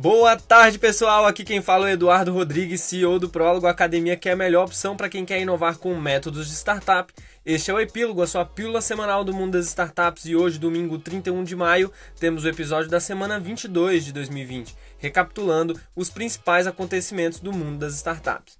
Boa tarde, pessoal. Aqui quem fala é o Eduardo Rodrigues, CEO do Prólogo Academia, que é a melhor opção para quem quer inovar com métodos de startup. Este é o Epílogo, a sua pílula semanal do mundo das startups, e hoje, domingo 31 de maio, temos o episódio da semana 22 de 2020, recapitulando os principais acontecimentos do mundo das startups.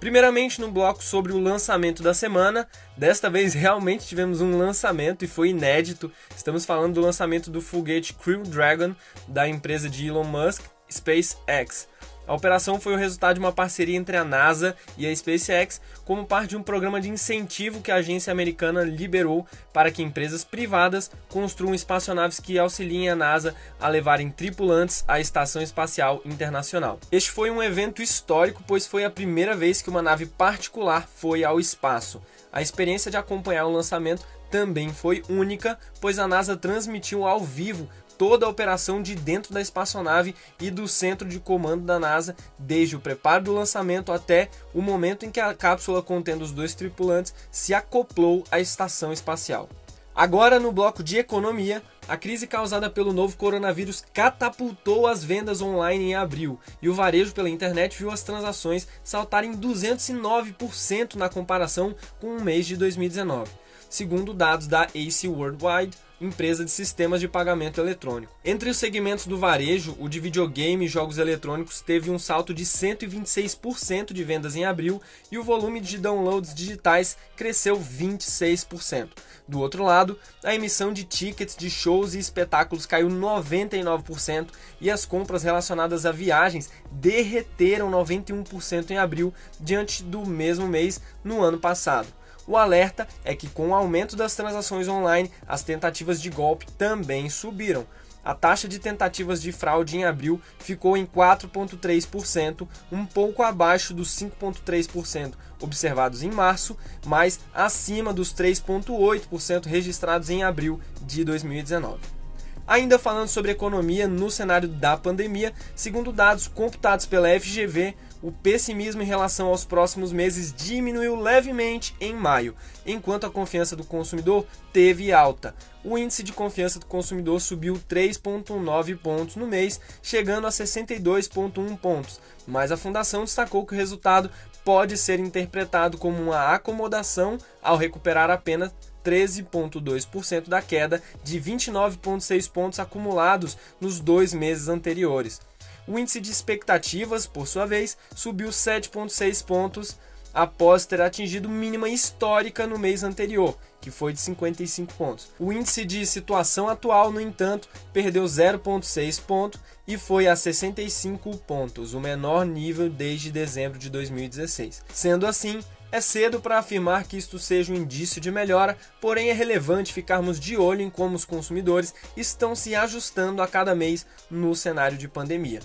Primeiramente, no bloco sobre o lançamento da semana, desta vez realmente tivemos um lançamento e foi inédito. Estamos falando do lançamento do foguete Crew Dragon da empresa de Elon Musk, SpaceX. A operação foi o resultado de uma parceria entre a NASA e a SpaceX, como parte de um programa de incentivo que a agência americana liberou para que empresas privadas construam espaçonaves que auxiliem a NASA a levarem tripulantes à Estação Espacial Internacional. Este foi um evento histórico, pois foi a primeira vez que uma nave particular foi ao espaço. A experiência de acompanhar o lançamento também foi única, pois a NASA transmitiu ao vivo toda a operação de dentro da espaçonave e do centro de comando da NASA, desde o preparo do lançamento até o momento em que a cápsula contendo os dois tripulantes se acoplou à estação espacial. Agora, no bloco de economia, a crise causada pelo novo coronavírus catapultou as vendas online em abril e o varejo pela internet viu as transações saltarem 209% na comparação com o mês de 2019, segundo dados da AC Worldwide empresa de sistemas de pagamento eletrônico. Entre os segmentos do varejo, o de videogame e jogos eletrônicos teve um salto de 126% de vendas em abril e o volume de downloads digitais cresceu 26%. Do outro lado, a emissão de tickets de shows e espetáculos caiu 99% e as compras relacionadas a viagens derreteram 91% em abril diante do mesmo mês no ano passado. O alerta é que com o aumento das transações online, as tentativas de golpe também subiram. A taxa de tentativas de fraude em abril ficou em 4,3%, um pouco abaixo dos 5,3% observados em março, mas acima dos 3,8% registrados em abril de 2019. Ainda falando sobre economia no cenário da pandemia, segundo dados computados pela FGV, o pessimismo em relação aos próximos meses diminuiu levemente em maio, enquanto a confiança do consumidor teve alta. O índice de confiança do consumidor subiu 3,9 pontos no mês, chegando a 62,1 pontos, mas a fundação destacou que o resultado pode ser interpretado como uma acomodação ao recuperar apenas 13,2% da queda de 29,6 pontos acumulados nos dois meses anteriores. O índice de expectativas, por sua vez, subiu 7,6 pontos após ter atingido mínima histórica no mês anterior, que foi de 55 pontos. O índice de situação atual, no entanto, perdeu 0,6 ponto e foi a 65 pontos, o menor nível desde dezembro de 2016. Sendo assim, é cedo para afirmar que isto seja um indício de melhora, porém é relevante ficarmos de olho em como os consumidores estão se ajustando a cada mês no cenário de pandemia.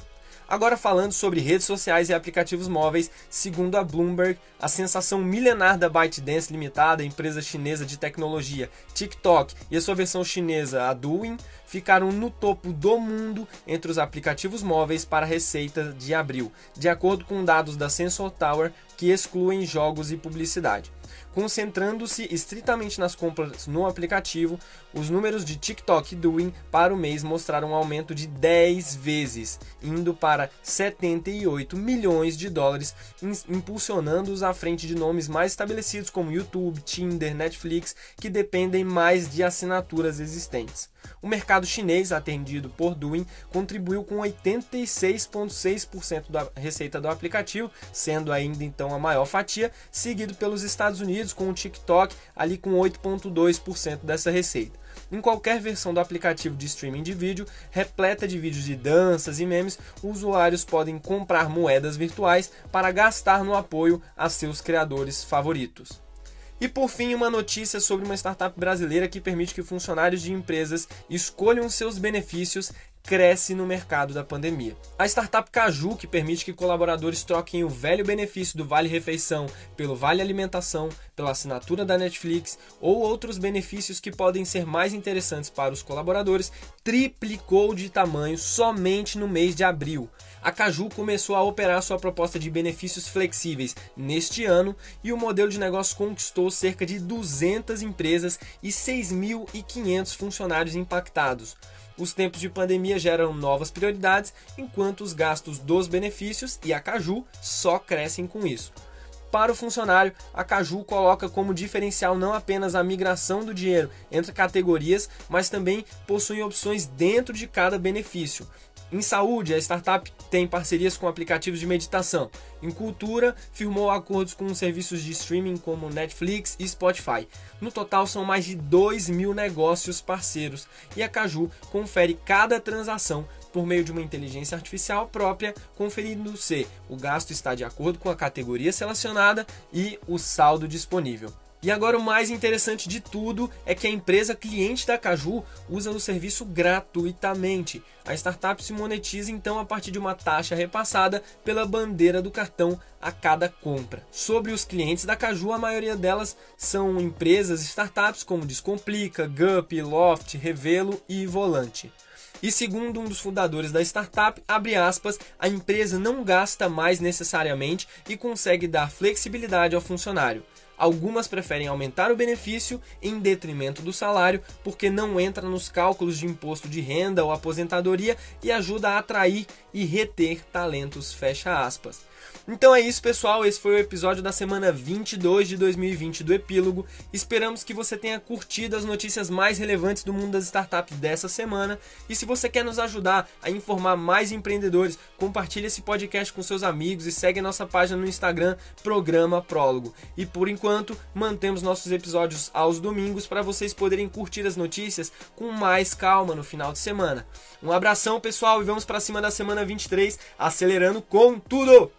Agora falando sobre redes sociais e aplicativos móveis, segundo a Bloomberg, a sensação milenar da ByteDance Limitada, empresa chinesa de tecnologia, TikTok e a sua versão chinesa, a Douyin, ficaram no topo do mundo entre os aplicativos móveis para receita de abril, de acordo com dados da Sensor Tower, que excluem jogos e publicidade. Concentrando-se estritamente nas compras no aplicativo, os números de TikTok Douyin para o mês mostraram um aumento de 10 vezes, indo para 78 milhões de dólares, impulsionando-os à frente de nomes mais estabelecidos como YouTube, Tinder, Netflix, que dependem mais de assinaturas existentes. O mercado chinês, atendido por Douyin, contribuiu com 86,6% da receita do aplicativo, sendo ainda então a maior fatia, seguido pelos Estados Unidos com o TikTok ali com 8,2% dessa receita. Em qualquer versão do aplicativo de streaming de vídeo, repleta de vídeos de danças e memes, usuários podem comprar moedas virtuais para gastar no apoio a seus criadores favoritos. E por fim, uma notícia sobre uma startup brasileira que permite que funcionários de empresas escolham seus benefícios cresce no mercado da pandemia. A startup Caju, que permite que colaboradores troquem o velho benefício do Vale Refeição pelo Vale Alimentação, pela assinatura da Netflix ou outros benefícios que podem ser mais interessantes para os colaboradores, triplicou de tamanho somente no mês de abril. A Caju começou a operar sua proposta de benefícios flexíveis neste ano e o modelo de negócio conquistou cerca de 200 empresas e 6.500 funcionários impactados. Os tempos de pandemia geram novas prioridades, enquanto os gastos dos benefícios e a Caju só crescem com isso. Para o funcionário, a Caju coloca como diferencial não apenas a migração do dinheiro entre categorias, mas também possui opções dentro de cada benefício. Em saúde, a startup tem parcerias com aplicativos de meditação. Em cultura, firmou acordos com serviços de streaming como Netflix e Spotify. No total, são mais de 2 mil negócios parceiros e a Caju confere cada transação por meio de uma inteligência artificial própria, conferindo se o gasto está de acordo com a categoria selecionada e o saldo disponível. E agora o mais interessante de tudo é que a empresa cliente da Caju usa o serviço gratuitamente. A startup se monetiza então a partir de uma taxa repassada pela bandeira do cartão a cada compra. Sobre os clientes da Caju, a maioria delas são empresas startups como Descomplica, Gup, Loft, Revelo e Volante. E segundo um dos fundadores da startup, abre aspas, a empresa não gasta mais necessariamente e consegue dar flexibilidade ao funcionário. Algumas preferem aumentar o benefício em detrimento do salário, porque não entra nos cálculos de imposto de renda ou aposentadoria e ajuda a atrair e reter talentos. Fecha aspas. Então é isso, pessoal. Esse foi o episódio da semana 22 de 2020 do Epílogo. Esperamos que você tenha curtido as notícias mais relevantes do mundo das startups dessa semana. E se você quer nos ajudar a informar mais empreendedores, compartilhe esse podcast com seus amigos e segue nossa página no Instagram, Programa Prólogo. E por enquanto, mantemos nossos episódios aos domingos para vocês poderem curtir as notícias com mais calma no final de semana. Um abração, pessoal, e vamos para cima da semana 23, acelerando com tudo!